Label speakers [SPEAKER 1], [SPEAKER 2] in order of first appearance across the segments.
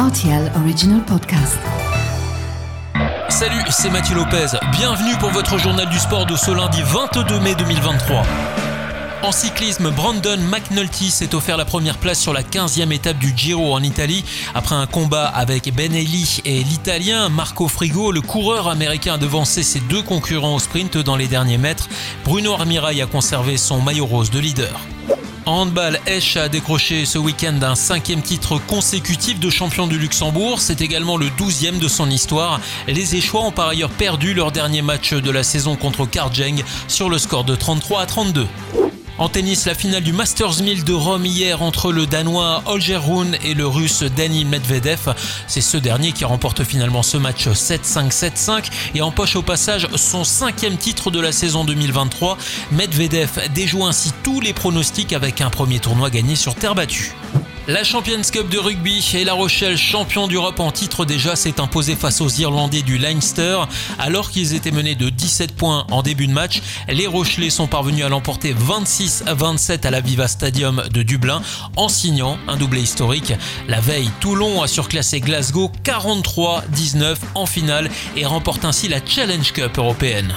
[SPEAKER 1] RTL Original Podcast.
[SPEAKER 2] Salut, c'est Mathieu Lopez. Bienvenue pour votre journal du sport de ce lundi 22 mai 2023. En cyclisme, Brandon McNulty s'est offert la première place sur la 15e étape du Giro en Italie. Après un combat avec Ben Eli et l'Italien Marco Frigo, le coureur américain a devancé ses deux concurrents au sprint dans les derniers mètres. Bruno Armirail a conservé son maillot rose de leader. Handball, Esch a décroché ce week-end un cinquième titre consécutif de champion du Luxembourg. C'est également le douzième de son histoire. Les Échois ont par ailleurs perdu leur dernier match de la saison contre Karjeng sur le score de 33 à 32. En tennis, la finale du Masters 1000 de Rome hier entre le Danois Holger Rune et le Russe Dani Medvedev. C'est ce dernier qui remporte finalement ce match 7-5, 7-5 et empoche au passage son cinquième titre de la saison 2023. Medvedev déjoue ainsi tous les pronostics avec un premier tournoi gagné sur terre battue. La Champions Cup de rugby et La Rochelle, champion d'Europe en titre déjà, s'est imposé face aux Irlandais du Leinster. Alors qu'ils étaient menés de 17 points en début de match, les Rochelais sont parvenus à l'emporter 26 à 27 à la Viva Stadium de Dublin en signant un doublé historique. La veille, Toulon a surclassé Glasgow 43-19 en finale et remporte ainsi la Challenge Cup européenne.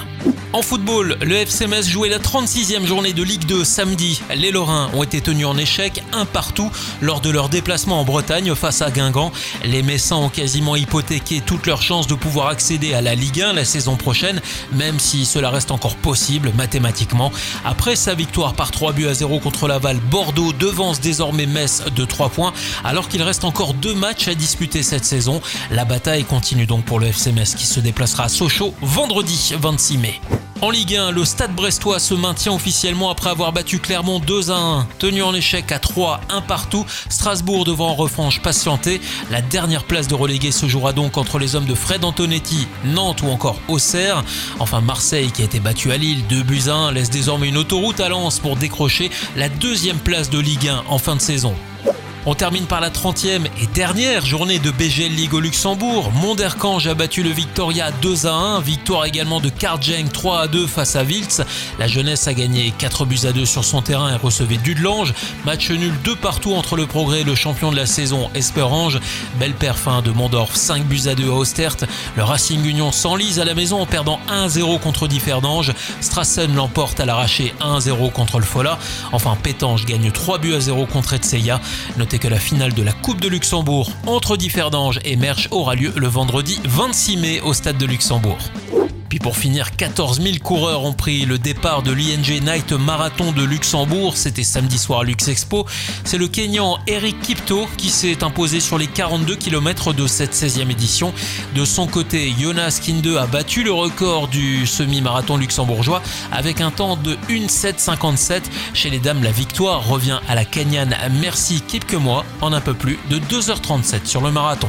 [SPEAKER 2] En football, le FC Metz jouait la 36e journée de Ligue 2 samedi. Les Lorrains ont été tenus en échec un partout lors de leur déplacement en Bretagne face à Guingamp. Les Messins ont quasiment hypothéqué toutes leurs chances de pouvoir accéder à la Ligue 1 la saison prochaine, même si cela reste encore possible mathématiquement. Après sa victoire par 3 buts à 0 contre Laval, Bordeaux devance désormais Metz de 3 points alors qu'il reste encore deux matchs à disputer cette saison. La bataille continue donc pour le FC Metz qui se déplacera à Sochaux vendredi 26 mai. En Ligue 1, le Stade Brestois se maintient officiellement après avoir battu Clermont 2 à 1, tenu en échec à 3, 1 partout. Strasbourg devant en revanche patienter. La dernière place de relégué se jouera donc entre les hommes de Fred Antonetti, Nantes ou encore Auxerre. Enfin Marseille qui a été battu à Lille 2 buts à 1 laisse désormais une autoroute à Lens pour décrocher la deuxième place de Ligue 1 en fin de saison. On termine par la 30e et dernière journée de BGL League au Luxembourg. Monderkange a battu le Victoria 2 à 1. Victoire également de Karjeng 3 à 2 face à Wiltz. La jeunesse a gagné 4 buts à 2 sur son terrain et recevait Dudelange. Match nul 2 partout entre le Progrès et le champion de la saison Esperange. Belle perfin de Mondorf 5 buts à 2 à Ostert. Le Racing Union s'enlise à la maison en perdant 1-0 contre Differdange. Strassen l'emporte à l'arraché 1-0 contre le Fola. Enfin Pétange gagne 3 buts à 0 contre Etseya que la finale de la Coupe de Luxembourg entre Differdange et Merch aura lieu le vendredi 26 mai au Stade de Luxembourg. Puis pour finir, 14 000 coureurs ont pris le départ de l'ING Night Marathon de Luxembourg. C'était samedi soir à Lux Expo. C'est le Kenyan Eric Kipto qui s'est imposé sur les 42 km de cette 16e édition. De son côté, Jonas Kinde a battu le record du semi-marathon luxembourgeois avec un temps de 1,757. Chez les dames, la victoire revient à la Kenyane Merci Kipkemoi en un peu plus de 2h37 sur le marathon.